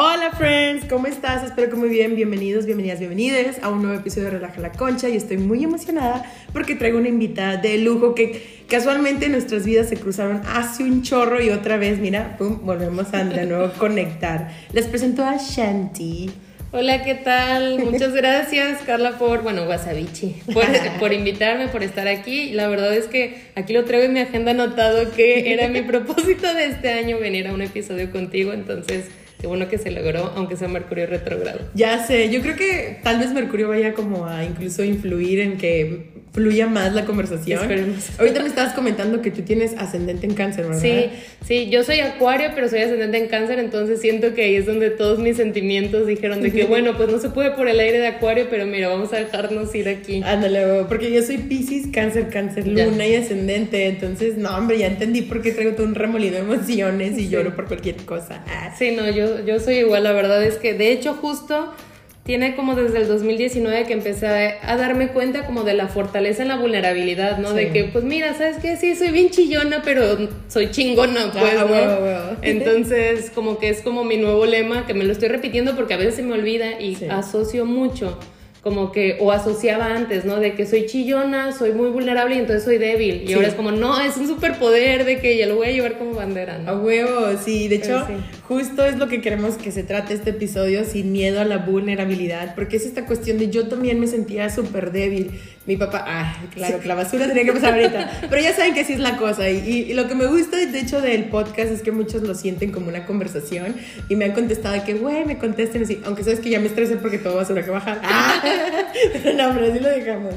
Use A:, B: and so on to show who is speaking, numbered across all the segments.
A: Hola friends, ¿cómo estás? Espero que muy bien, bienvenidos, bienvenidas, bienvenidas a un nuevo episodio de Relaja la Concha y estoy muy emocionada porque traigo una invitada de lujo que casualmente nuestras vidas se cruzaron hace un chorro y otra vez, mira, pum, volvemos a de nuevo conectar. Les presento a Shanti.
B: Hola, ¿qué tal? Muchas gracias, Carla, por, bueno, Wasabichi, por, por, invitarme, por estar aquí. La verdad es que aquí lo traigo en mi agenda anotado que era mi propósito de este año venir a un episodio contigo, entonces Qué bueno que se logró, aunque sea Mercurio retrogrado.
A: Ya sé, yo creo que tal vez Mercurio vaya como a incluso influir en que fluya más la conversación.
B: Esperemos.
A: Ahorita me estabas comentando que tú tienes ascendente en cáncer, ¿verdad?
B: Sí, sí, yo soy acuario, pero soy ascendente en cáncer, entonces siento que ahí es donde todos mis sentimientos dijeron de que, bueno, pues no se puede por el aire de acuario, pero mira, vamos a dejarnos ir aquí.
A: Ándale, porque yo soy Pisces, cáncer, cáncer, luna y ascendente, entonces, no, hombre, ya entendí por qué traigo todo un remolino de emociones y lloro por cualquier cosa.
B: Ah. Sí, no, yo, yo soy igual, la verdad es que, de hecho, justo tiene como desde el 2019 que empecé a, darme cuenta como de la fortaleza en la vulnerabilidad, ¿no? De que, pues mira, ¿sabes qué? Sí, soy bien chillona, pero soy chingona, pues, ah, ¿no? Entonces, como que es como mi nuevo lema, que me lo estoy repitiendo porque a veces se me olvida y asocio mucho como que, o asociaba antes, ¿no? De que soy chillona, soy muy vulnerable y entonces soy débil. Y ahora es como, no, es un superpoder de que ya lo voy a llevar como bandera, ¿no?
A: A huevo, sí. De hecho, justo es lo que queremos que se trate este episodio, sin miedo a la vulnerabilidad, porque es esta cuestión de yo también me sentía súper débil. Mi papá, ah, claro, que la basura tenía que pasar ahorita. Pero ya saben que así es la cosa. Y, lo que me gusta, de hecho, del podcast es que muchos lo sienten como una conversación y me han contestado que, güey, me contesten así. Aunque sabes que ya me estresé porque todo basura que bajar. Ah. no, pero así lo dejamos.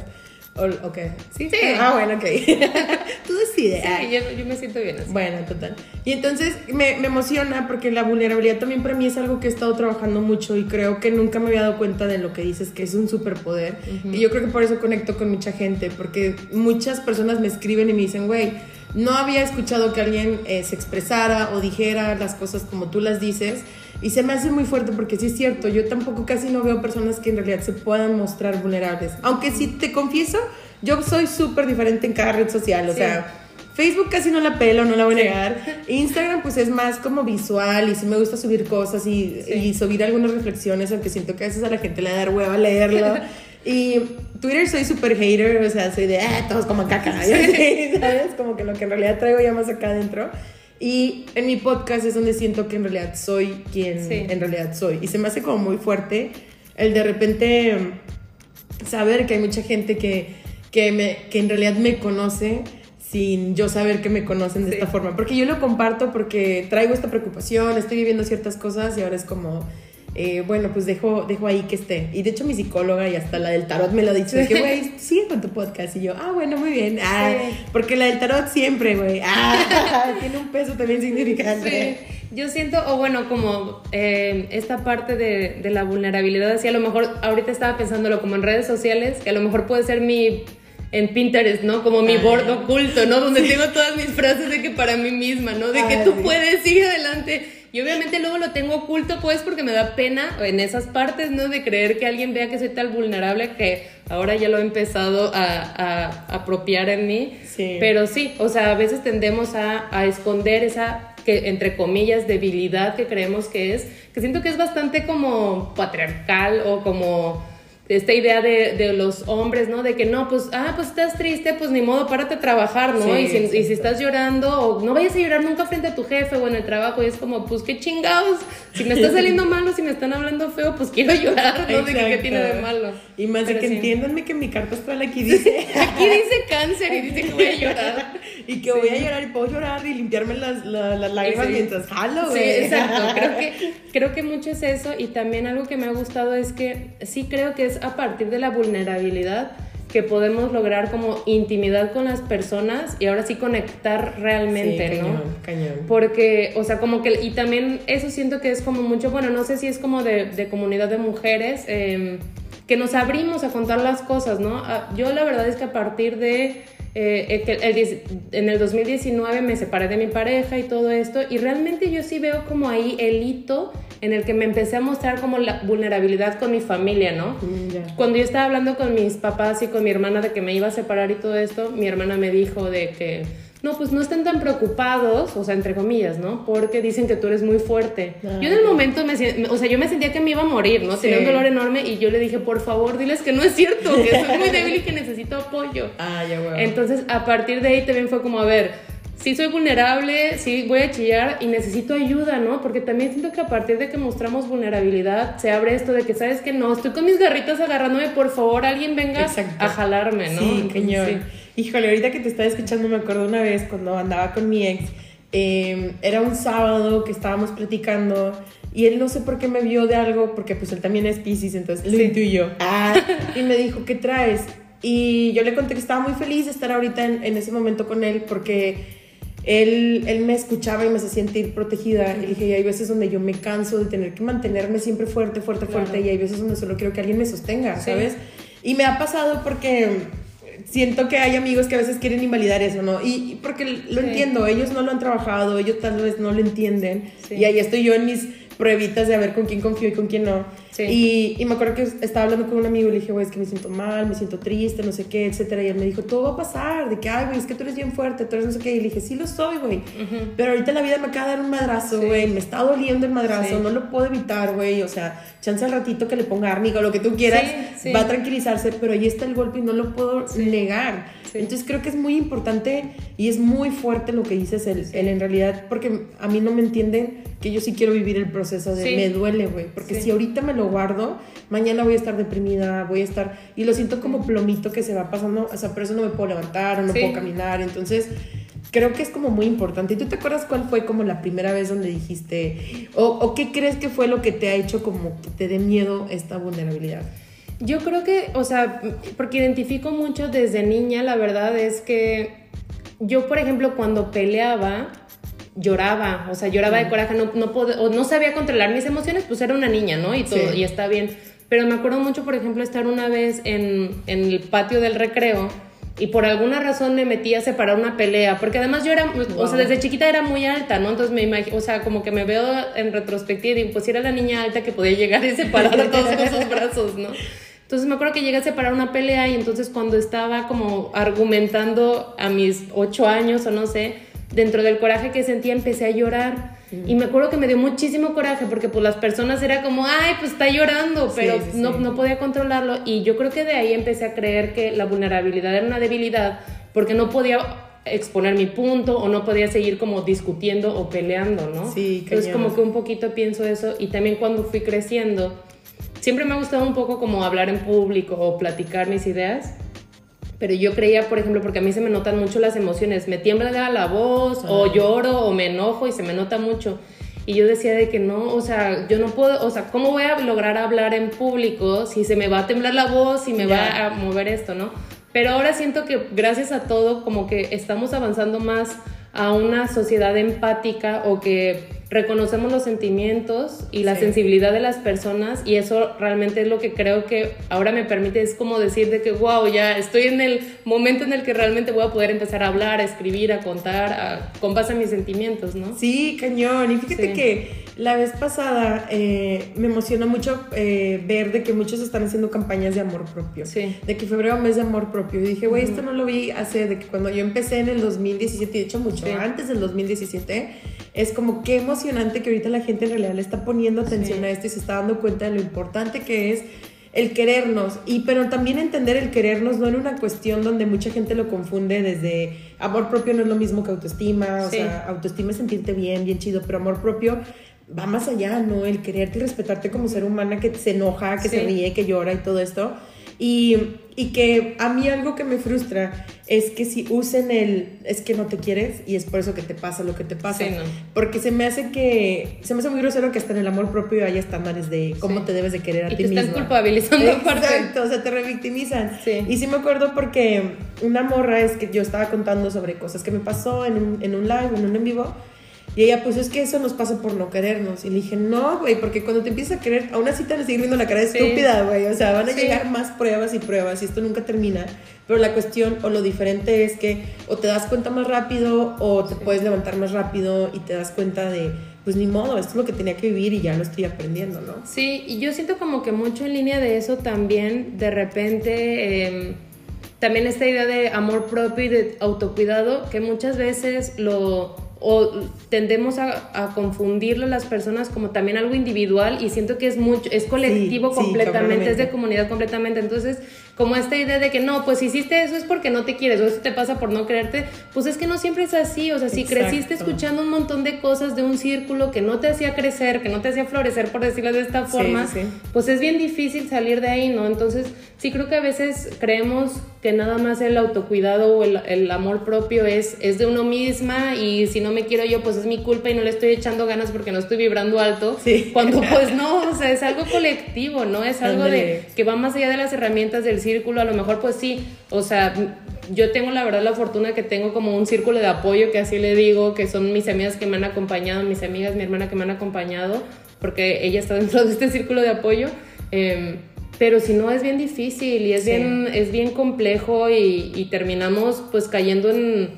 A: Ok. ¿Sí?
B: sí.
A: Ah, bueno, ok. Tú decides.
B: Sí, yo, me siento bien así.
A: Bueno, total. Y entonces me, me, emociona porque la vulnerabilidad también para mí es algo que he estado trabajando mucho y creo que nunca me había dado cuenta de lo que dices, que es un superpoder. Y yo creo que por eso conecto con mucha gente, porque muchas personas me escriben y me dicen, güey, no había escuchado que alguien eh, se expresara o dijera las cosas como tú las dices. Y se me hace muy fuerte porque sí es cierto, yo tampoco casi no veo personas que en realidad se puedan mostrar vulnerables. Aunque sí te confieso, yo soy súper diferente en cada red social, o sea... Facebook casi no la pelo, no la voy a negar. Instagram pues es más como visual y sí me gusta subir cosas y, y, subir algunas reflexiones, aunque siento que a veces a la gente le da hueva leerlo. y Twitter soy súper hater, o sea, soy de, ah, todos como caca, ¿sabes? Como que lo que en realidad traigo ya más acá adentro. Y en mi podcast es donde siento que en realidad soy quien en realidad soy. Y se me hace como muy fuerte el de repente saber que hay mucha gente que, que, me, que en realidad me conoce sin yo saber que me conocen de esta forma. Porque yo lo comparto porque traigo esta preocupación, estoy viviendo ciertas cosas y ahora es como eh, bueno, pues dejo, dejo ahí que esté. Y de hecho mi psicóloga y hasta la del tarot me lo ha dicho, de que, güey, sigue con tu podcast. Y yo, ah, bueno, muy bien. Ah, porque la del tarot siempre, güey. Ah, tiene un peso también significante.
B: Yo siento, o bueno, como eh, esta parte de, de, la vulnerabilidad, así a lo mejor ahorita estaba pensándolo como en redes sociales, que a lo mejor puede ser mi en Pinterest, ¿no? Como mi bordo oculto, ¿no? Donde tengo todas mis frases de que para mí misma, ¿no? De que tú puedes, sigue adelante y obviamente luego lo tengo oculto, pues, porque me da pena en esas partes, ¿no? De creer que alguien vea que soy tan vulnerable que ahora ya lo he empezado a, apropiar en mí. Sí. Pero sí, o sea, a veces tendemos a, a esconder esa que entre comillas debilidad que creemos que es, que siento que es bastante como patriarcal o como esta idea de, de, los hombres, ¿no? De que no, pues, ah, pues estás triste, pues ni modo, párate a trabajar, ¿no? y, si, y, si, estás llorando, o no vayas a llorar nunca frente a tu jefe o en el trabajo, y es como, pues qué chingados, si me está saliendo malo, si me están hablando feo, pues quiero llorar, ¿no? De que qué tiene de malo.
A: Y más de que entiéndanme que mi carta astral aquí dice.
B: aquí dice cáncer y dice que voy a llorar.
A: y que voy a llorar y puedo llorar y limpiarme las, las, lágrimas mientras jalo,
B: güey. Sí, exacto. Creo que, creo que mucho es eso, y también algo que me ha gustado es que sí creo que es a partir de la vulnerabilidad que podemos lograr como intimidad con las personas y ahora sí conectar realmente, ¿no?
A: Cañón.
B: Porque, o sea, como que, y también eso siento que es como mucho, bueno, no sé si es como de, comunidad de mujeres, em, que nos abrimos a contar las cosas, ¿no? Ah, yo la verdad es que a partir de eh, en el 2019 me separé de mi pareja y todo esto, y realmente yo sí veo como ahí el hito en el que me empecé a mostrar como la vulnerabilidad con mi familia, ¿no? Mm, Cuando yo estaba hablando con mis papás y con mi hermana de que me iba a separar y todo esto, mi hermana me dijo de que no, pues no estén tan preocupados, o sea, entre comillas, ¿no? Porque dicen que tú eres muy fuerte. yo en el momento me o sea, yo me sentía que me iba a morir, ¿no? Tenía un dolor enorme y yo le dije, por favor, diles que no es cierto, que soy muy débil y que necesito apoyo.
A: Ah, ya, bueno.
B: Entonces, a partir de ahí también fue como, a ver, sí soy vulnerable, sí voy a chillar y necesito ayuda, ¿no? Porque también siento que a partir de que mostramos vulnerabilidad, se abre esto de que, ¿sabes que No, estoy con mis garritas agarrándome, por favor, alguien venga a jalarme, ¿no?
A: Sí, cañón. Híjole, ahorita que te estaba escuchando me acuerdo una vez cuando andaba con mi ex, em, era un sábado que estábamos platicando y él no sé por qué me vio de algo, porque pues él también es Pisces, entonces lo intuyó. Ah, y me dijo, ¿qué traes? Y yo le conté que estaba muy feliz de estar ahorita en, en ese momento con él porque él, él, me escuchaba y me hacía sentir protegida. Y dije, y hay veces donde yo me canso de tener que mantenerme siempre fuerte, fuerte, fuerte. Y hay veces donde solo quiero que alguien me sostenga, ¿sabes? Y me ha pasado porque siento que hay amigos que a veces quieren invalidar eso, ¿no? Y, porque lo entiendo, ellos no lo han trabajado, ellos tal vez no lo entienden. Y ahí estoy yo en mis pruebitas de a ver con quién confío y con quién no. Y, y, me acuerdo que estaba hablando con un amigo y le dije, güey, es que me siento mal, me siento triste, no sé qué, etcétera. Y él me dijo, todo va a pasar, de que, ay, güey, es que tú eres bien fuerte, tú eres no sé qué. Y le dije, sí lo soy, güey. Pero ahorita la vida me acaba de dar un madrazo, güey, me está doliendo el madrazo, no lo puedo evitar, güey. O sea, chance al ratito que le ponga árnica o lo que tú quieras, va a tranquilizarse, pero ahí está el golpe y no lo puedo negar. Entonces creo que es muy importante y es muy fuerte lo que dices, el, en realidad, porque a mí no me entienden que yo sí quiero vivir el proceso de me duele, güey, porque si ahorita me lo guardo, mañana voy a estar deprimida, voy a estar, y lo siento como plomito que se va pasando, o sea, por eso no me puedo levantar o no puedo caminar, entonces creo que es como muy importante. ¿Y tú te acuerdas cuál fue como la primera vez donde dijiste, o, o qué crees que fue lo que te ha hecho como que te dé miedo esta vulnerabilidad?
B: Yo creo que, o sea, porque identifico mucho desde niña, la verdad es que yo, por ejemplo, cuando peleaba, lloraba, o sea, lloraba de coraje, no, no, o no sabía controlar mis emociones, pues era una niña, ¿no? Y todo, y está bien. Pero me acuerdo mucho, por ejemplo, estar una vez en, en el patio del recreo y por alguna razón me metí a separar una pelea, porque además yo era, o sea, desde chiquita era muy alta, ¿no? Entonces me imagino, o sea, como que me veo en retrospectiva y pues era la niña alta que podía llegar y separar a todos sus brazos, ¿no? Entonces me acuerdo que llegué a separar una pelea y entonces cuando estaba como argumentando a mis ocho años o no sé, dentro del coraje que sentía empecé a llorar. Y me acuerdo que me dio muchísimo coraje porque pues las personas era como, ay, pues está llorando, pero No, no podía controlarlo. Y yo creo que de ahí empecé a creer que la vulnerabilidad era una debilidad porque no podía exponer mi punto o no podía seguir como discutiendo o peleando, ¿no?
A: Sí,
B: Entonces como que un poquito pienso eso y también cuando fui creciendo siempre me ha gustado un poco como hablar en público o platicar mis ideas, pero yo creía, por ejemplo, porque a mí se me notan mucho las emociones, me tiembla la voz o lloro o me enojo y se me nota mucho. Y yo decía de que no, o sea, yo no puedo, o sea, ¿cómo voy a lograr hablar en público si se me va a temblar la voz, si me va a mover esto, ¿no? Pero ahora siento que gracias a todo como que estamos avanzando más a una sociedad empática o que reconocemos los sentimientos y la sensibilidad de las personas y eso realmente es lo que creo que ahora me permite, es como decir de que, wow, ya estoy en el momento en el que realmente voy a poder empezar a hablar, a escribir, a contar, a, con base a mis sentimientos, ¿no?
A: Sí, cañón. Y fíjate que la vez pasada eh, me emocionó mucho eh, ver de que muchos están haciendo campañas de amor propio.
B: Sí.
A: De que febrero mes de amor propio. Y dije, güey, esto no lo vi hace, de que cuando yo empecé en el 2017, de hecho mucho antes del 2017, es como qué emocionante que ahorita la gente en realidad le está poniendo atención a esto y se está dando cuenta de lo importante que es el querernos y pero también entender el querernos no en una cuestión donde mucha gente lo confunde desde amor propio no es lo mismo que autoestima, o sea, autoestima es sentirte bien, bien chido, pero amor propio va más allá, ¿no? El quererte y respetarte como ser humana que se enoja, que se ríe, que llora y todo esto. Y, y, que a mí algo que me frustra es que si usen el es que no te quieres y es por eso que te pasa lo que te pasa. Porque se me hace que se me hace muy grosero que hasta en el amor propio haya estándares de cómo te debes de querer a ti mismo.
B: Te están culpabilizando
A: Exacto, o sea, te revictimizan. Y sí me acuerdo porque una morra es que yo estaba contando sobre cosas que me pasó en un, en un live, en un en vivo y ella, pues es que eso nos pasa por no querernos. Y le dije, no, güey, porque cuando te empiezas a querer, aún así te van a seguir viendo la cara de estúpida, güey. O sea, van a llegar más pruebas y pruebas y esto nunca termina. Pero la cuestión o lo diferente es que o te das cuenta más rápido o te puedes levantar más rápido y te das cuenta de, pues ni modo, esto es lo que tenía que vivir y ya lo estoy aprendiendo, ¿no?
B: Sí, y yo siento como que mucho en línea de eso también, de repente... Em, también esta idea de amor propio y de autocuidado, que muchas veces lo o tendemos a, a, confundirlo las personas como también algo individual y siento que es mucho es colectivo completamente es de comunidad completamente. Entonces como esta idea de que no, pues si hiciste eso es porque no te quieres o eso te pasa por no creerte, pues es que no siempre es así, o sea, si creciste escuchando un montón de cosas de un círculo que no te hacía crecer, que no te hacía florecer, por decirlo de esta forma, pues es bien difícil salir de ahí, ¿no? Entonces, sí creo que a veces creemos que nada más el autocuidado o el, amor propio es, es de uno misma y si no me quiero yo, pues es mi culpa y no le estoy echando ganas porque no estoy vibrando alto, cuando pues no, o sea, es algo colectivo, ¿no? Es algo de que va más allá de las herramientas del círculo a lo mejor pues sí, o sea, yo tengo la verdad la fortuna que tengo como un círculo de apoyo, que así le digo, que son mis amigas que me han acompañado, mis amigas, mi hermana que me han acompañado, porque ella está dentro de este círculo de apoyo. Em, pero si no es bien difícil y es, bien, es bien complejo y, y, terminamos pues cayendo en,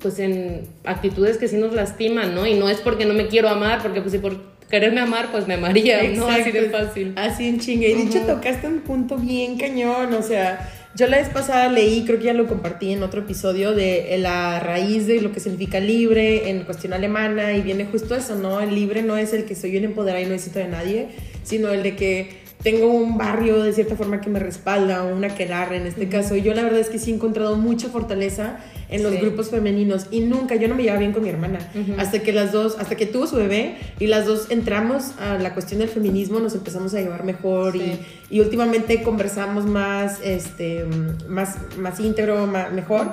B: pues en actitudes que sí nos lastiman, ¿no? Y no es porque no me quiero amar, porque pues si por quererme amar, pues me amaría, ¿no? Así de fácil.
A: Así en chingue. Y de hecho tocaste un punto bien cañón, o sea, yo la vez pasada leí, creo que ya lo compartí en otro episodio, de la raíz de lo que significa libre en cuestión alemana y viene justo eso, ¿no? El libre no es el que soy bien empoderado y no necesito de nadie, sino el de que tengo un barrio de cierta forma que me respalda, una quedarre en este caso. Y yo la verdad es que sí he encontrado mucha fortaleza en los grupos femeninos y nunca, yo no me llevaba bien con mi hermana. Hasta que las dos, hasta que tuvo su bebé y las dos entramos a la cuestión del feminismo, nos empezamos a llevar mejor y, y, últimamente conversamos más, este, más, más íntegro, más, mejor.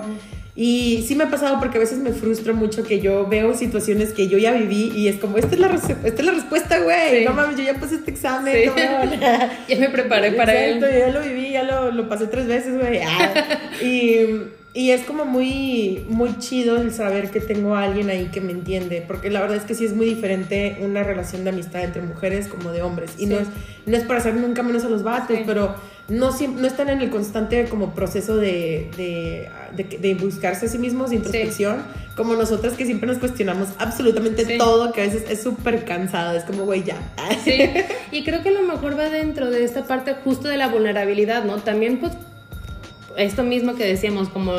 A: Y sí me ha pasado porque a veces me frustro mucho que yo veo situaciones que yo ya viví y es como, esta es la, esta es la respuesta, güey. No mames, yo ya pasé este examen.
B: ya me preparé para
A: Exacto, él. Yo ya lo viví, ya lo, lo pasé tres veces, güey. Ah. y y es como muy, muy chido el saber que tengo a alguien ahí que me entiende, porque la verdad es que sí es muy diferente una relación de amistad entre mujeres como de hombres. Y no, es, no es para hacer nunca menos a los vatos, pero no, no están en el constante como proceso de, de, de, buscarse a sí mismos, de introspección, como nosotras que siempre nos cuestionamos absolutamente todo, que a veces es súper cansado, es como, güey, ya.
B: Sí, y creo que a lo mejor va dentro de esta parte justo de la vulnerabilidad, ¿no? También pues esto mismo que decíamos, como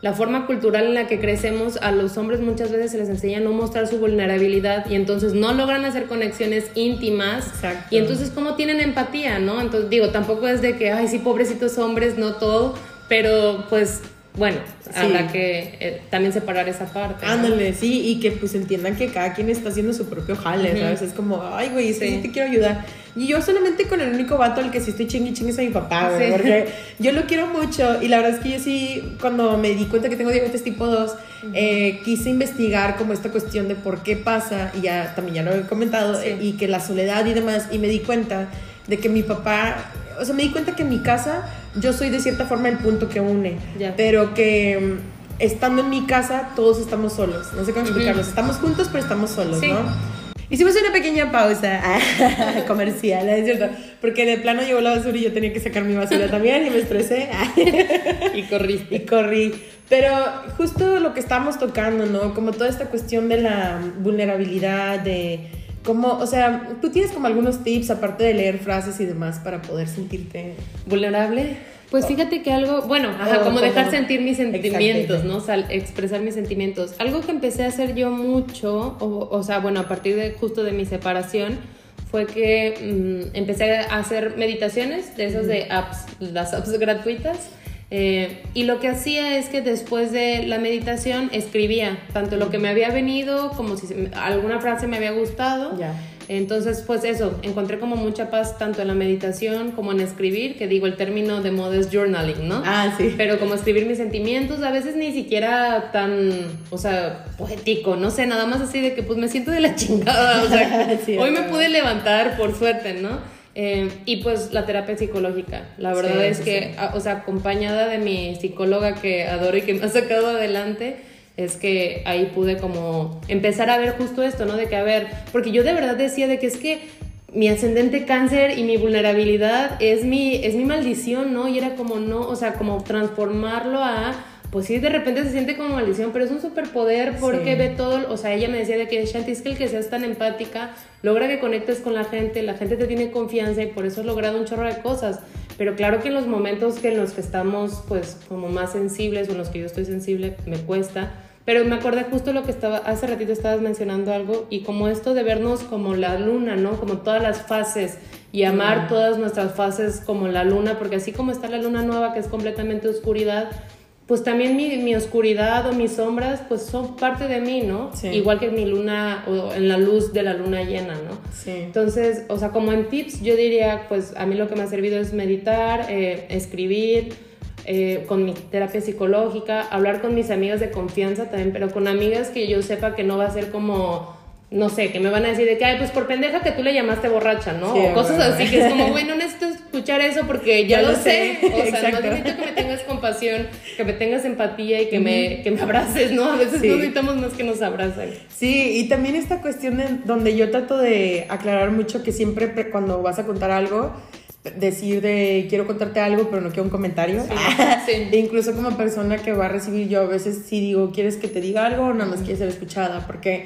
B: la forma cultural en la que crecemos, a los hombres muchas veces se les enseña a no mostrar su vulnerabilidad y entonces no logran hacer conexiones íntimas. Y entonces, ¿cómo tienen empatía, no? Entonces, digo, tampoco es de que, ay, sí, pobrecitos hombres, no todo, pero pues bueno, habrá que eh, también separar esa parte.
A: Ándale, sí, y que pues entiendan que cada quien está haciendo su propio jale, ¿sabes? Es como, ay, güey, sí. te quiero ayudar. Y yo solamente con el único vato al que sí estoy chingui chingue es a mi papá, güey, porque yo lo quiero mucho y la verdad es que yo sí, cuando me di cuenta que tengo diabetes tipo 2, eh, quise investigar como esta cuestión de por qué pasa, y ya también ya lo he comentado, y que la soledad y demás, y me di cuenta de que mi papá, o sea, me di cuenta que en mi casa yo soy de cierta forma el punto que une, pero que mm, estando en mi casa todos estamos solos, no sé cómo explicarlo, estamos juntos pero estamos solos, ¿no? Hicimos una pequeña pausa comercial, ¿es cierto? Porque de plano llegó la basura y yo tenía que sacar mi basura también y me estresé.
B: y corrí.
A: Y corrí. Pero justo lo que estábamos tocando, ¿no? Como toda esta cuestión de la vulnerabilidad, de como, o sea, tú tienes como algunos tips, aparte de leer frases y demás, para poder sentirte vulnerable.
B: Pues fíjate que algo, bueno, como, dejar sentir mis sentimientos, ¿no? O expresar mis sentimientos. Algo que empecé a hacer yo mucho, o, o sea, bueno, a partir de justo de mi separación, fue que mm, empecé a hacer meditaciones de esas de apps, las apps gratuitas. Eh, y lo que hacía es que después de la meditación escribía tanto lo que me había venido como si alguna frase me había gustado. Entonces, pues eso, encontré como mucha paz tanto en la meditación como en escribir, que digo el término de moda es journaling, ¿no?
A: Ah, sí.
B: Pero como escribir mis sentimientos, a veces ni siquiera tan, o sea, poético, no sé, nada más así de que pues me siento de la chingada, o sea, hoy me pude levantar por suerte, ¿no? Eh, y pues la terapia psicológica. La verdad es que, o sea, acompañada de mi psicóloga que adoro y que me ha sacado adelante, es que ahí pude como empezar a ver justo esto, ¿no? De que, a ver, porque yo de verdad decía de que es que mi ascendente cáncer y mi vulnerabilidad es mi, es mi maldición, ¿no? Y era como, no, o sea, como transformarlo a pues sí, de repente se siente como maldición, pero es un superpoder porque ve todo, o sea, ella me decía de que Shanti, es que el que seas tan empática logra que conectes con la gente, la gente te tiene confianza y por eso has logrado un chorro de cosas. pero claro que en los momentos que en los que estamos pues como más sensibles o en los que yo estoy sensible me cuesta, pero me acordé justo lo que estaba, hace ratito estabas mencionando algo y como esto de vernos como la luna, ¿no? Como todas las fases y amar todas nuestras fases como la luna, porque así como está la luna nueva que es completamente oscuridad, pues también mi, mi, oscuridad o mis sombras, pues son parte de mí, ¿no? Igual que mi luna o en la luz de la luna llena, ¿no?
A: Sí.
B: Entonces, o sea, como en tips, yo diría, pues a mí lo que me ha servido es meditar, eh, escribir, eh, con mi terapia psicológica, hablar con mis amigas de confianza también, pero con amigas que yo sepa que no va a ser como no sé, que me van a decir de que, ay, pues por pendeja que tú le llamaste borracha, ¿no? o cosas así, que es como, güey, no necesito escuchar eso porque ya, lo sé. O sea, no necesito que me tengas compasión, que me tengas empatía y que, me, que me abraces, ¿no? A veces no necesitamos más que nos abracen.
A: Sí, y también esta cuestión de, donde yo trato de aclarar mucho que siempre cuando vas a contar algo, decir de quiero contarte algo pero no quiero un comentario sí, sí. incluso como persona que va a recibir yo a veces sí digo quieres que te diga algo o nada más quieres ser escuchada porque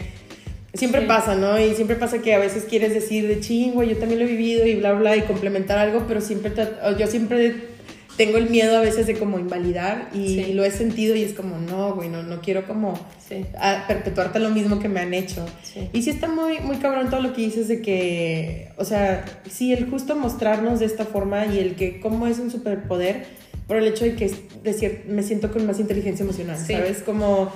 A: Siempre pasa, ¿no? Y siempre pasa que a veces quieres decir de chingo, yo también lo he vivido y bla, bla, y complementar algo, pero siempre, yo siempre tengo el miedo a veces de como invalidar y lo he sentido y es como, no, güey, no, no quiero como perpetuarte lo mismo que me han hecho. Y sí está muy, muy cabrón todo lo que dices de que, o sea, sí, el justo mostrarnos de esta forma y el que cómo es un superpoder por el hecho de que decir, me siento con más inteligencia emocional, ¿sabes? Como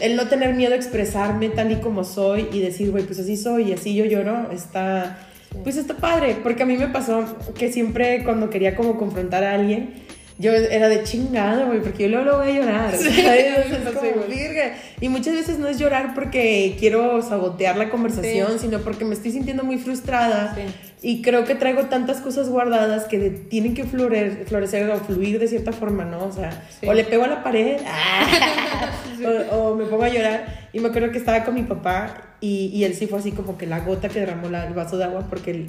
A: el no tener miedo a expresarme tal y como soy y decir, güey, pues así soy y así yo lloro, está, pues está padre, porque a mí me pasó que siempre cuando quería como confrontar a alguien, yo era de chingado, güey, porque yo luego lo voy a llorar. Y muchas veces no es llorar porque quiero sabotear la conversación, sino porque me estoy sintiendo muy frustrada. Y creo que traigo tantas cosas guardadas que tienen que florecer, florecer o fluir de cierta forma, ¿no? O sea, o le pego a la pared, o, me pongo a llorar. Y me acuerdo que estaba con mi papá y, y él sí fue así como que la gota que derramó el vaso de agua porque él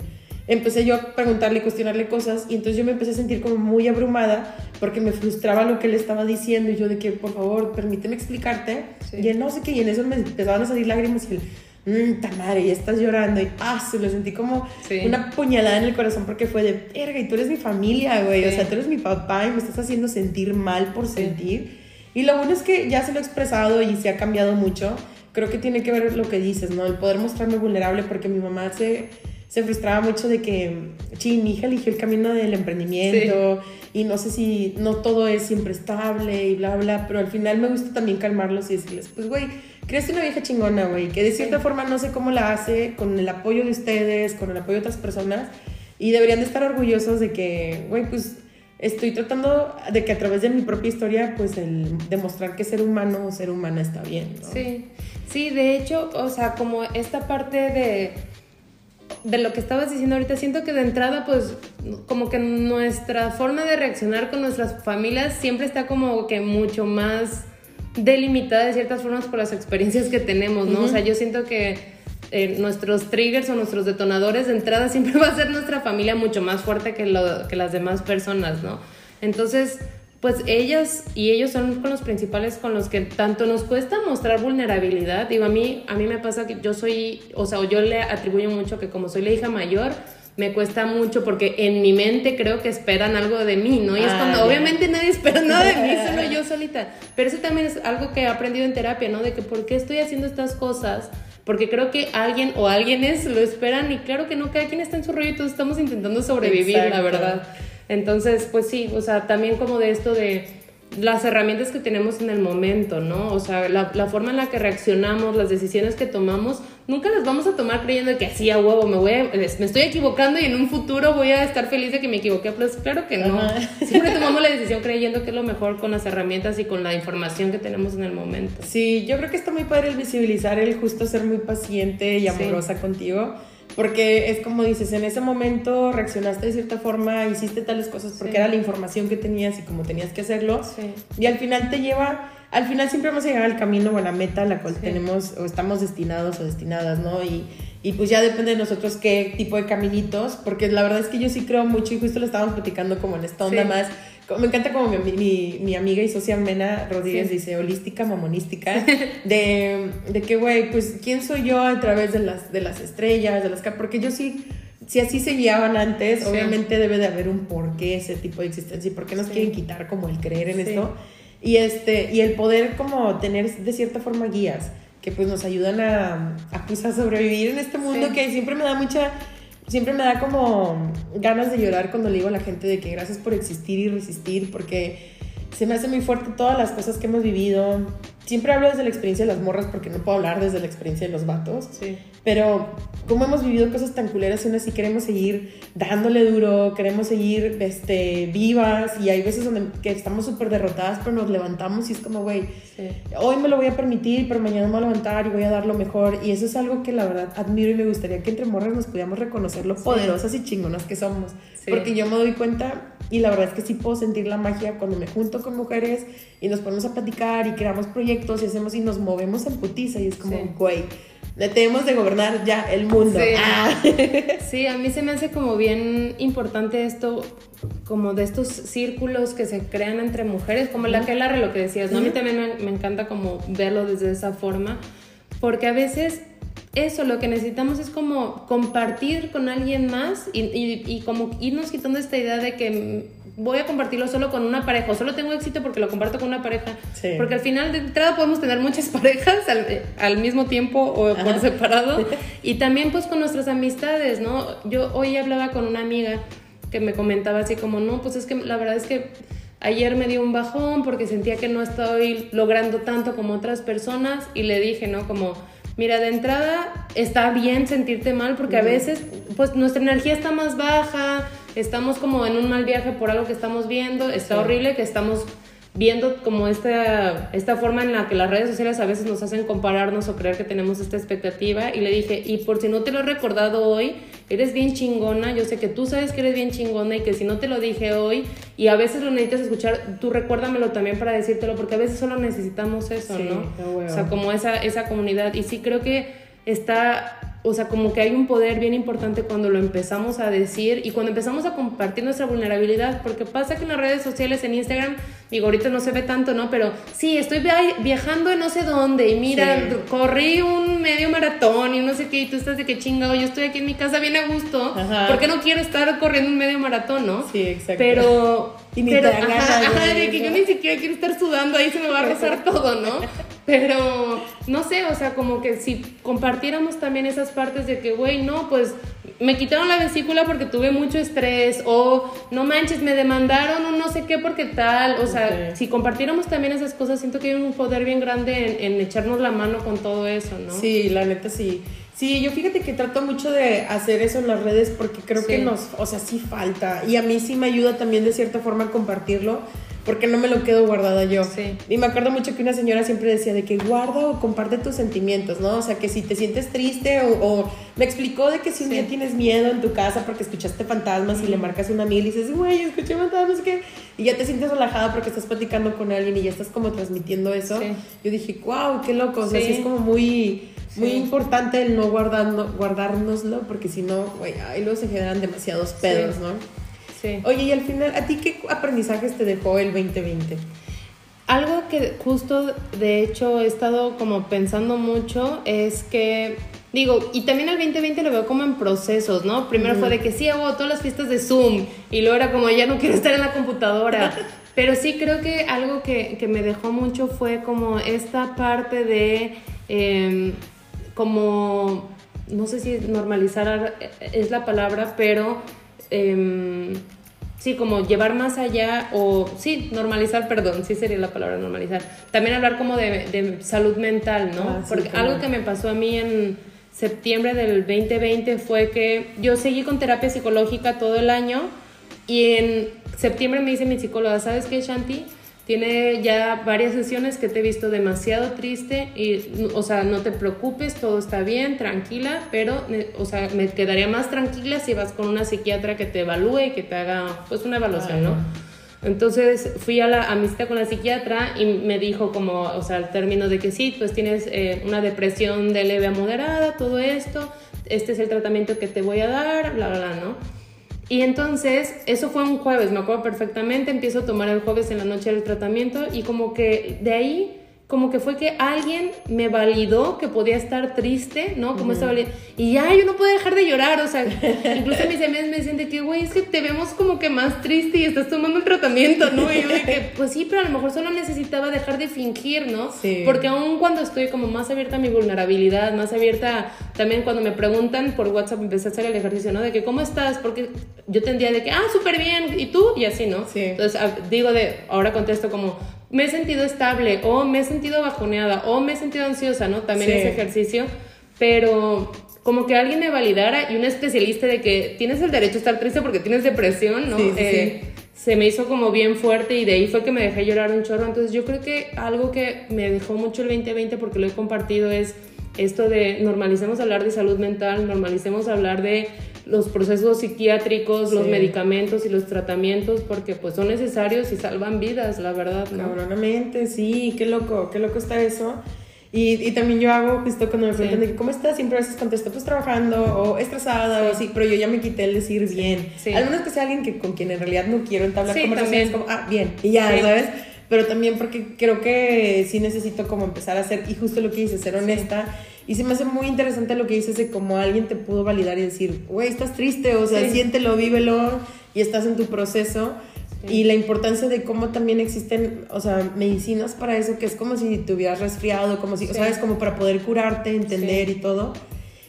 A: empecé yo a preguntarle, cuestionarle cosas y entonces yo me empecé a sentir como muy abrumada porque me frustraba lo que él estaba diciendo y yo de que por favor permíteme explicarte y él no sé qué y en eso me empezaban a salir lágrimas y él mmm, ta madre, y estás llorando y ah, se lo sentí como una puñalada en el corazón porque fue de verga y tú eres mi familia, güey, o sea, tú eres mi papá y me estás haciendo sentir mal por sentir y lo bueno es que ya se lo he expresado y se ha cambiado mucho. Creo que tiene que ver lo que dices, ¿no? El poder mostrarme vulnerable porque mi mamá se se frustraba mucho de que, sí, mi hija eligió el camino del emprendimiento y no sé si no todo es siempre estable y bla, bla, pero al final me gusta también calmarlos y decirles, pues, güey, crees una vieja chingona, güey, que de cierta forma no sé cómo la hace, con el apoyo de ustedes, con el apoyo de otras personas, y deberían de estar orgullosos de que, güey, pues estoy tratando de que a través de mi propia historia, pues el demostrar que ser humano o ser humana está bien, ¿no?
B: Sí, sí, de hecho, o sea, como esta parte de de lo que estabas diciendo ahorita, siento que de entrada, pues, como que nuestra forma de reaccionar con nuestras familias siempre está como que mucho más delimitada de ciertas formas por las experiencias que tenemos, ¿no? O sea, yo siento que eh, nuestros triggers o nuestros detonadores de entrada siempre va a ser nuestra familia mucho más fuerte que, lo, que las demás personas, ¿no? Entonces, pues ellas y ellos son con los principales con los que tanto nos cuesta mostrar vulnerabilidad. Digo, a mí, a mí me pasa que yo soy, o sea, yo le atribuyo mucho que como soy la hija mayor, me cuesta mucho porque en mi mente creo que esperan algo de mí, ¿no? Y es cuando ah, obviamente nadie espera nada de mí, solo yo solita. Pero eso también es algo que he aprendido en terapia, ¿no? De que por qué estoy haciendo estas cosas. Porque creo que alguien o alguienes lo esperan y claro que no, cada quien está en su rollo y todos estamos intentando sobrevivir, la verdad. Entonces, pues sí, o sea, también como de esto de las herramientas que tenemos en el momento, ¿no? O sea, la, forma en la que reaccionamos, las decisiones que tomamos, nunca las vamos a tomar creyendo que así a huevo me voy me estoy equivocando y en un futuro voy a estar feliz de que me equivoqué. Pues claro que no. Siempre tomamos la decisión creyendo que es lo mejor con las herramientas y con la información que tenemos en el momento.
A: Sí, yo creo que está muy padre el visibilizar el justo ser muy paciente y amorosa contigo porque es como dices, en ese momento reaccionaste de cierta forma, hiciste tales cosas porque era la información que tenías y como tenías que hacerlo. Y al final te lleva, al final siempre vamos a llegar al camino o a la meta a la cual tenemos o estamos destinados o destinadas, ¿no? Y, y pues ya depende de nosotros qué tipo de caminitos, porque la verdad es que yo sí creo mucho y justo lo estábamos platicando como en esta onda más me encanta como mi, mi, mi, amiga y socia Mena Rodríguez dice, holística, mamonística, de, de que, güey, pues, ¿quién soy yo a través de las, de las estrellas, de las... Porque yo sí si así se guiaban antes, obviamente debe de haber un porqué ese tipo de existencia y por qué nos quieren quitar como el creer en esto. Y, este, y el poder como tener de cierta forma guías que pues nos ayudan a, a, pues, a sobrevivir en este mundo que siempre me da mucha, siempre me da como ganas de llorar cuando le digo a la gente de que gracias por existir y resistir, porque se me hace muy fuerte todas las cosas que hemos vivido. Siempre hablo desde la experiencia de las morras porque no puedo hablar desde la experiencia de los vatos.
B: Sí.
A: Pero como hemos vivido cosas tan culeras aún así queremos seguir dándole duro, queremos seguir este, vivas y hay veces donde que estamos súper derrotadas pero nos levantamos y es como, güey, hoy me lo voy a permitir pero mañana me voy a levantar y voy a dar lo mejor y eso es algo que la verdad admiro y me gustaría que entre morras nos pudiéramos reconocer lo poderosas y chingonas que somos. Porque yo me doy cuenta y la verdad es que sí puedo sentir la magia cuando me junto con mujeres y nos ponemos a platicar y creamos proyectos y hacemos y nos movemos en putiza y es como, güey tenemos de gobernar ya el mundo.
B: Ah. Sí. a mí se me hace como bien importante esto, como de estos círculos que se crean entre mujeres, como la que la lo que decías, ¿no? A mí también me, encanta como verlo desde esa forma, porque a veces eso, lo que necesitamos es como compartir con alguien más y, y, y como irnos quitando esta idea de que voy a compartirlo solo con una pareja o solo tengo éxito porque lo comparto con una pareja. Porque al final de entrada podemos tener muchas parejas al, mismo tiempo o por separado. y también pues con nuestras amistades, ¿no? Yo hoy hablaba con una amiga que me comentaba así como, no, pues es que la verdad es que ayer me dio un bajón porque sentía que no estoy logrando tanto como otras personas y le dije, ¿no? Como Mira, de entrada está bien sentirte mal porque a veces pues nuestra energía está más baja, estamos como en un mal viaje por algo que estamos viendo, está horrible que estamos viendo como esta, esta forma en la que las redes sociales a veces nos hacen compararnos o creer que tenemos esta expectativa. Y le dije, y por si no te lo he recordado hoy, eres bien chingona, yo sé que tú sabes que eres bien chingona y que si no te lo dije hoy, y a veces lo necesitas escuchar, tú recuérdamelo también para decírtelo, porque a veces solo necesitamos eso, ¿no? O sea, como esa, esa comunidad. Y sí creo que está o sea, como que hay un poder bien importante cuando lo empezamos a decir y cuando empezamos a compartir nuestra vulnerabilidad, porque pasa que en las redes sociales, en Instagram, digo, ahorita no se ve tanto, ¿no? Pero sí, estoy viajando en no sé dónde y mira, corrí un medio maratón y no sé qué, y tú estás de que chingado, yo estoy aquí en mi casa bien a gusto, porque no quiero estar corriendo un medio maratón, ¿no?
A: Sí, exacto.
B: Pero...
A: Y ni pero, ajá,
B: de que yo ni siquiera quiero estar sudando, ahí se me va a rozar todo, ¿no? Pero, no sé, o sea, como que si compartiéramos también esas partes de que, güey, no, pues me quitaron la vesícula porque tuve mucho estrés o no manches, me demandaron o no sé qué porque tal, o sea, si compartiéramos también esas cosas, siento que hay un poder bien grande en, echarnos la mano con todo eso, ¿no?
A: Sí, la neta sí. Sí, yo fíjate que trato mucho de hacer eso en las redes porque creo que nos, o sea, sí falta y a mí sí me ayuda también de cierta forma compartirlo porque no me lo quedo guardada yo.
B: Sí.
A: Y me acuerdo mucho que una señora siempre decía de que guarda o comparte tus sentimientos, ¿no? O sea, que si te sientes triste o, me explicó de que si un día tienes miedo en tu casa porque escuchaste fantasmas y le marcas una mil y dices, güey, escuché fantasmas, ¿qué? Y ya te sientes relajada porque estás platicando con alguien y ya estás como transmitiendo eso. Yo dije, wow, qué loco. O sea, sí es como muy... Muy importante el no guardando, guardárnoslo porque si no, güey, ahí luego se generan demasiados pedos, ¿no? Oye, y al final, ¿a ti qué aprendizajes te dejó el 2020?
B: Algo que justo, de hecho, he estado como pensando mucho es que Digo, y también el 2020 lo veo como en procesos, ¿no? Primero fue de que sí hago todas las fiestas de Zoom y luego era como ya no quiero estar en la computadora. Pero sí creo que algo que, que me dejó mucho fue como esta parte de em, como, no sé si normalizar es la palabra, pero eh, sí, como llevar más allá o sí, normalizar, perdón, sí sería la palabra normalizar. También hablar como de, salud mental, ¿no? Ah, Porque algo que me pasó a mí en septiembre del 2020 fue que yo seguí con terapia psicológica todo el año y en septiembre me dice mi psicóloga, ¿sabes qué, Shanti? Tiene ya varias sesiones que te he visto demasiado triste y, o sea, no te preocupes, todo está bien, tranquila, pero, o sea, me quedaría más tranquila si vas con una psiquiatra que te evalúe y que te haga, pues, una evaluación, ¿no? Entonces fui a, la, a mi cita con la psiquiatra y me dijo como, o sea, el término de que sí, pues tienes eh, una depresión de leve a moderada, todo esto, este es el tratamiento que te voy a dar, bla, bla, bla, ¿no? Y entonces, eso fue un jueves, me acuerdo perfectamente, empiezo a tomar el jueves en la noche del tratamiento y como que de ahí como que fue que alguien me validó que podía estar triste, ¿no? Como estaba Y ya yo no puedo dejar de llorar, o sea, incluso mis amigas me decían de que, güey, es que te vemos como que más triste y estás tomando un tratamiento, ¿no? Y yo de que, pues sí, pero a lo mejor solo necesitaba dejar de fingir, ¿no? Sí. Porque aún cuando estoy como más abierta a mi vulnerabilidad, más abierta también cuando me preguntan por WhatsApp, empecé a hacer el ejercicio, ¿no? De que, ¿cómo estás? Porque yo tendría de que, ah, súper bien, ¿y tú? Y así, ¿no? Sí. Entonces, digo de, ahora contesto como, me he sentido estable o me he sentido bajoneada o me he sentido ansiosa, ¿no? También ese ejercicio, pero como que alguien me validara y un especialista de que tienes el derecho a estar triste porque tienes depresión, ¿no? Eh, se me hizo como bien fuerte y de ahí fue que me dejé llorar un chorro. Entonces yo creo que algo que me dejó mucho el 2020 porque lo he compartido es esto de normalicemos hablar de salud mental, normalicemos hablar de los procesos psiquiátricos, los medicamentos y los tratamientos, porque pues son necesarios y salvan vidas, la verdad. ¿no?
A: Cabronamente, sí, qué loco, qué loco está eso. Y, y también yo hago justo cuando me preguntan de cómo estás, siempre a veces contesto pues trabajando o estresada o así, pero yo ya me quité el decir bien. Al menos que sea alguien que, con quien en realidad no quiero entablar conversaciones como, ah, bien, y ya, ¿sabes? Pero también porque creo que sí necesito como empezar a ser, y justo lo que dices, ser honesta y se me hace muy interesante lo que dices de cómo alguien te pudo validar y decir, güey, estás triste, o sea, siéntelo, vívelo y estás en tu proceso. Y la importancia de cómo también existen, o sea, medicinas para eso, que es como si te hubieras resfriado, como si, o sea, es como para poder curarte, entender y todo.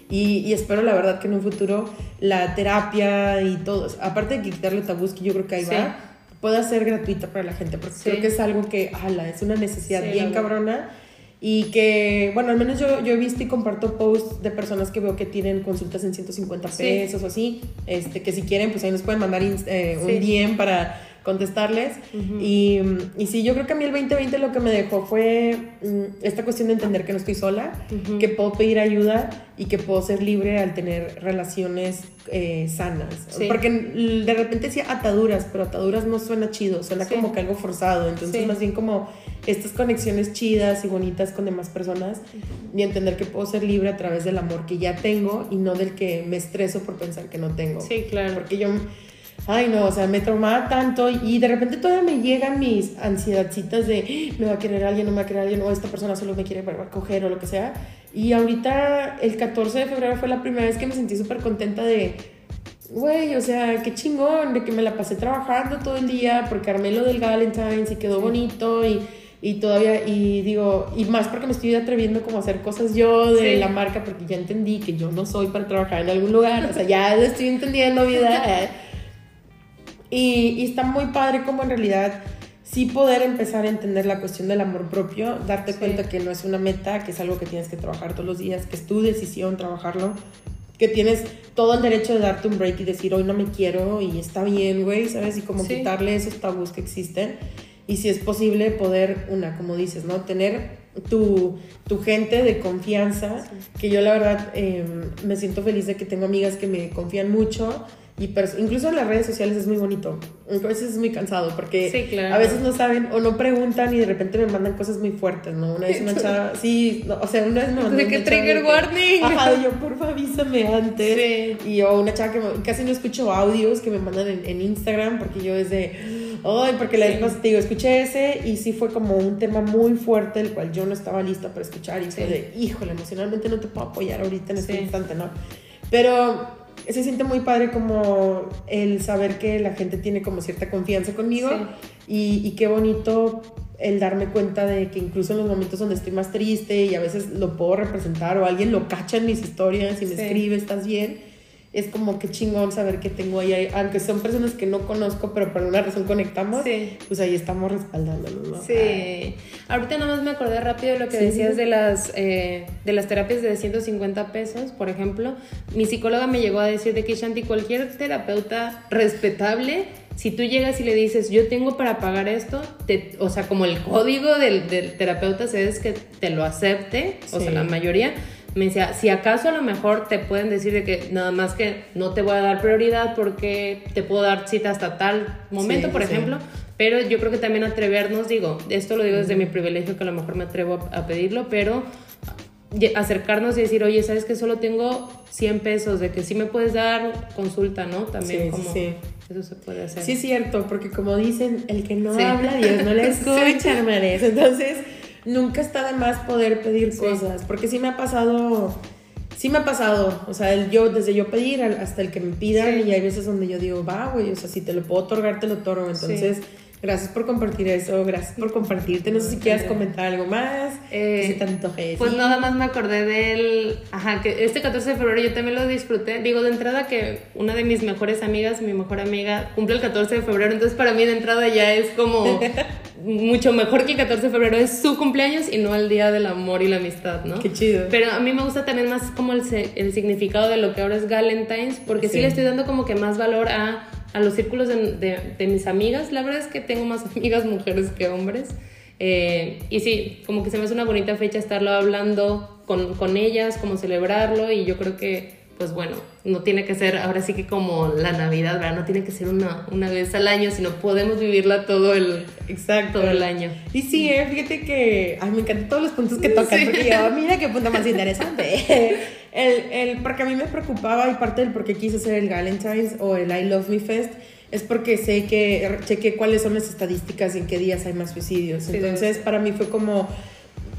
A: Y, y, espero la verdad que en un futuro la terapia y todo, aparte de quitarle tabús, que yo creo que ahí va, pueda ser gratuita para la gente, porque creo que es algo que, ala, es una necesidad bien cabrona y que, bueno, al menos yo, yo he visto y comparto posts de personas que veo que tienen consultas en 150 pesos o así, este, que si quieren, pues ahí nos pueden mandar eh, un DM para contestarles. y, y, sí, yo creo que a mí el 2020 lo que me dejó fue mm, esta cuestión de entender que no estoy sola, que puedo pedir ayuda y que puedo ser libre al tener relaciones eh, sanas. Porque de repente sí ataduras, pero ataduras no suena chido, suena como que algo forzado. Entonces, más bien como estas conexiones chidas y bonitas con demás personas y entender que puedo ser libre a través del amor que ya tengo y no del que me estreso por pensar que no tengo.
B: Sí, claro.
A: Porque yo ay no, o sea, me traumaba tanto y de repente todavía me llegan mis ansiedadcitas de me va a querer alguien, no me va a querer alguien, o esta persona solo me quiere para coger o lo que sea. Y ahorita el 14 de febrero fue la primera vez que me sentí súper contenta de, güey, o sea, qué chingón, de que me la pasé trabajando todo el día porque armé lo del Valentine's y quedó bonito y y todavía, y digo, y más porque me estoy atreviendo como a hacer cosas yo de la marca, porque ya entendí que yo no soy para trabajar en algún lugar, o sea, ya estoy entendiendo vida. Y, y, está muy padre como en realidad sí poder empezar a entender la cuestión del amor propio, darte cuenta que no es una meta, que es algo que tienes que trabajar todos los días, que es tu decisión trabajarlo, que tienes todo el derecho de darte un break y decir hoy no me quiero y está bien, güey, ¿sabes? Y como quitarle esos tabús que existen y si es posible poder, una, como dices, ¿no? Tener tu, tu gente de confianza, que yo la verdad em, me siento feliz de que tengo amigas que me confían mucho y incluso en las redes sociales es muy bonito. A veces es muy cansado porque a veces no saben o no preguntan y de repente me mandan cosas muy fuertes, ¿no? Una vez una chava, sí, o sea, una vez me
B: mandó. ¿De qué trigger warning?
A: ajá, yo, porfa, avísame antes. Sí. Y yo, una chava que casi no escucho audios que me mandan en, en Instagram porque yo es de. Ay, porque la vez te digo, escuché ese y sí fue como un tema muy fuerte, el cual yo no estaba lista para escuchar y fue de, híjole, emocionalmente no te puedo apoyar ahorita en este instante, ¿no? Pero se siente muy padre como el saber que la gente tiene como cierta confianza conmigo y, y, qué bonito el darme cuenta de que incluso en los momentos donde estoy más triste y a veces lo puedo representar o alguien lo cacha en mis historias y me escribe, estás bien es como que chingón saber que tengo ahí, aunque son personas que no conozco, pero por una razón conectamos, pues ahí estamos respaldándonos.
B: Sí. Ahorita nada más me acordé rápido de lo que decías de las, eh, de las terapias de 150 pesos, por ejemplo. Mi psicóloga me llegó a decir de que Shanti, cualquier terapeuta respetable, si tú llegas y le dices, yo tengo para pagar esto, te, o sea, como el código del, del terapeuta es que te lo acepte, o sea, la mayoría me decía, si acaso a lo mejor te pueden decir de que nada más que no te voy a dar prioridad porque te puedo dar cita hasta tal momento, por ejemplo, pero yo creo que también atrevernos, digo, esto lo digo desde mi privilegio que a lo mejor me atrevo a pedirlo, pero acercarnos y decir, oye, ¿sabes que solo tengo 100 pesos? De que sí me puedes dar consulta, ¿no? También como... Eso se puede hacer.
A: Sí, es cierto, porque como dicen, el que no habla, Dios no le escucha, hermanes. Entonces, nunca está de más poder pedir cosas, porque sí me ha pasado, sí me ha pasado, o sea, el yo, desde yo pedir hasta el que me pidan, y hay veces donde yo digo, va, güey, o sea, si te lo puedo otorgar, te lo otorgo, entonces... Gracias por compartir eso, gracias por compartirte. No sé si quieres comentar algo más, eh, si
B: Pues nada más me acordé del, ajá, que este 14 de febrero yo también lo disfruté. Digo, de entrada que una de mis mejores amigas, mi mejor amiga, cumple el 14 de febrero, entonces para mí de entrada ya es como mucho mejor que el 14 de febrero, es su cumpleaños y no el día del amor y la amistad, ¿no?
A: Qué chido.
B: Pero a mí me gusta también más como el, el significado de lo que ahora es Valentine's, porque sí le estoy dando como que más valor a a los círculos de, de, mis amigas. La verdad es que tengo más amigas mujeres que hombres. Eh, y sí, como que se me hace una bonita fecha estarlo hablando con, con ellas, como celebrarlo y yo creo que pues bueno, no tiene que ser ahora sí que como la Navidad, ¿verdad? No tiene que ser una, una vez al año, sino podemos vivirla todo el,
A: Exacto.
B: todo el año.
A: Y sí, eh, fíjate que, ay, me encantan todos los puntos que tocan, porque yo, mira qué punto más interesante. el, el, porque a mí me preocupaba y parte del por qué quise hacer el Valentine's o el I Love Me Fest es porque sé que chequé cuáles son las estadísticas y en qué días hay más suicidios. Entonces, para mí fue como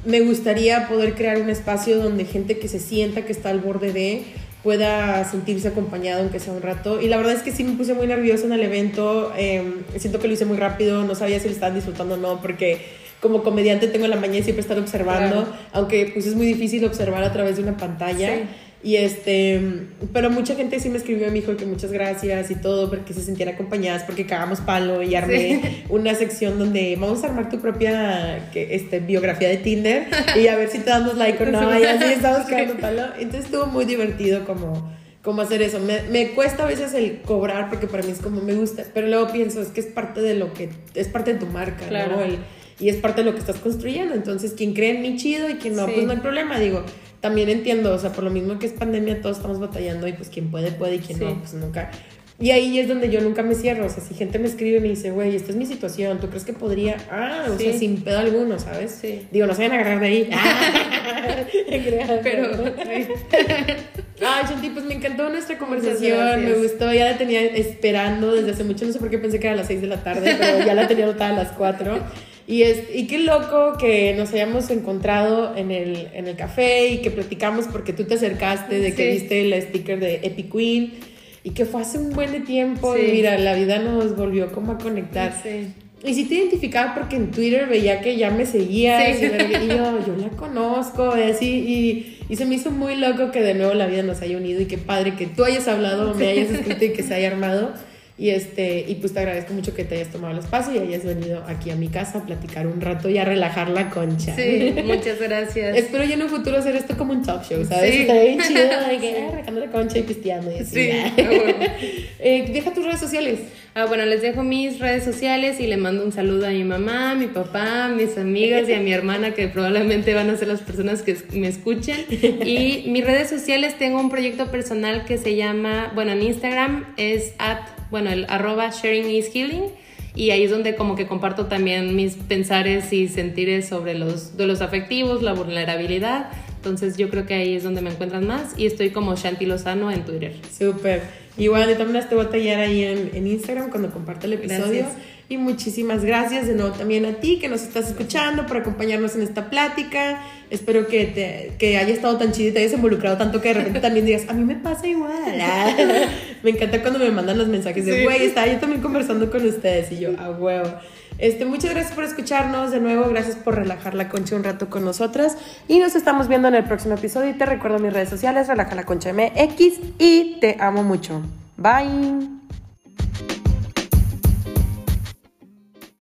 A: me gustaría poder crear un espacio donde gente que se sienta que está al borde de pueda sentirse acompañado aunque sea un rato. Y la verdad es que sí me puse muy nerviosa en el evento, em, siento que lo hice muy rápido, no sabía si lo estaban disfrutando o no, porque como comediante tengo la mañana de siempre estar observando, aunque pues es muy difícil observar a través de una pantalla. Sí. Y este, pero mucha gente sí me escribió, me dijo que muchas gracias y todo, porque se sintieran acompañadas, porque cagamos palo y armé una sección donde vamos a armar tu propia que, este, biografía de Tinder y a ver si te damos like o no, y así estamos cagando palo. Entonces estuvo muy divertido como, como hacer eso. Me, me, cuesta a veces el cobrar, porque para mí es como me gusta, pero luego pienso, es que es parte de lo que, es parte de tu marca, ¿no? El, y es parte de lo que estás construyendo. Entonces, quien cree en mí chido y quien no, pues no hay problema. Digo, también entiendo, o sea, por lo mismo que es pandemia, todos estamos batallando y pues quien puede, puede y quien no, pues nunca. Y ahí es donde yo nunca me cierro, o sea, si gente me escribe y me dice, güey, esta es mi situación, ¿tú crees que podría? Ah, o sea, sin pedo alguno, ¿sabes? Sí. Digo, no se vayan a agarrar de ahí. Pero, Ay, Shanti, pues me encantó nuestra conversación, me gustó, ya la tenía esperando desde hace mucho, no sé por qué pensé que era a las 6 de la tarde, pero ya la tenía anotada a las 4. Y, es, y qué loco que nos hayamos encontrado en el, en el café y que platicamos porque tú te acercaste de que viste el sticker de Epic Queen y que fue hace un buen de tiempo y mira, la vida nos volvió como a conectar. Y sí te identificaba porque en Twitter veía que ya me seguía y, yo, yo la conozco y así y, y, se me hizo muy loco que de nuevo la vida nos haya unido y qué padre que tú hayas hablado, me hayas escrito y que se haya armado. Y, este, y pues te agradezco mucho que te hayas tomado el espacio y hayas venido aquí a mi casa a platicar un rato y a relajar la concha.
B: Sí, muchas gracias.
A: Espero ya en un futuro hacer esto como un talk show, ¿sabes? Sí. Está bien chido, de que ah, relajando la concha y pisteando y así. Sí, eh, deja tus redes sociales.
B: Ah, bueno, les dejo mis redes sociales y le mando un saludo a mi mamá, a mi papá, a mis amigas y a mi hermana que probablemente van a ser las personas que me escuchen. Y mis redes sociales tengo un proyecto personal que se llama, bueno, en Instagram es at bueno, el arroba sharing is healing. Y ahí es donde como que comparto también mis pensares y sentires sobre los, de los afectivos, la vulnerabilidad. Entonces yo creo que ahí es donde me encuentran más y estoy como Shanti Lozano en Twitter.
A: Súper. Igual, yo también te voy a tallar ahí en, en Instagram cuando comparto el episodio. Y muchísimas gracias de nuevo también a ti que nos estás escuchando por acompañarnos en esta plática. Espero que, te, que haya estado tan chido y te hayas involucrado tanto que de repente también digas, a mí me pasa igual. me encanta cuando me mandan los mensajes de, güey, estaba yo también conversando con ustedes y yo, a huevo. Este, muchas gracias por escucharnos. De nuevo, gracias por relajar la concha un rato con nosotras. Y nos estamos viendo en el próximo episodio. Y te recuerdo mis redes sociales, Relaja la Concha MX. Y te amo mucho. Bye.